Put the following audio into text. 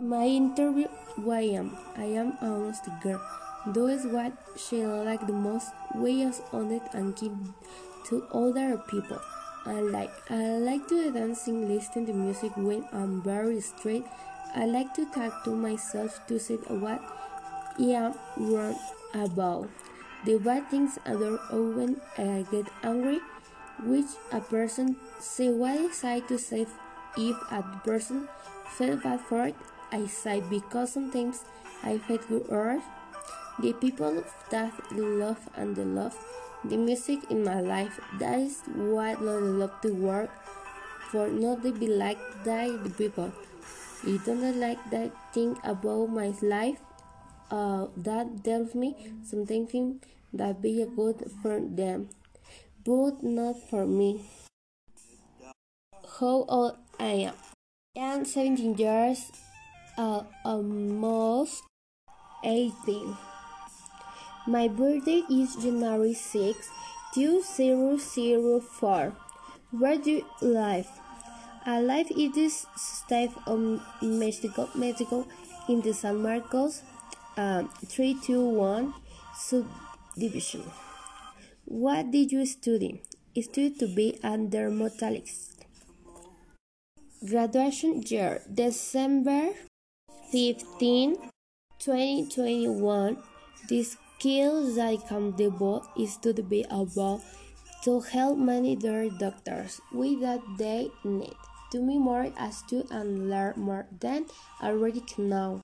My interview why am I am honest girl. Do is what she like the most. We is honest and give to other people. I like I like to dancing, listen to music when I'm very straight. I like to talk to myself to see what I am wrong about. The bad things I do when I get angry, which a person say what I say to say if a person feel bad for it. I say because sometimes I feel good or the people that love and the love the music in my life. That is what I love to work for not to be like that the people. You don't like that thing about my life. Uh, that tells me something that be good for them, but not for me. How old I am? I am 17 years uh, almost 18. My birthday is January 6, 2004. Where do you live? I live in the state of Mexico, Mexico in the San Marcos um, 321 subdivision. What did you study? I studied to be a dermatologist. Graduation year December 15, 2021. The skills that I can develop is to be able to help many other doctors with that they need to be more astute and learn more than already know.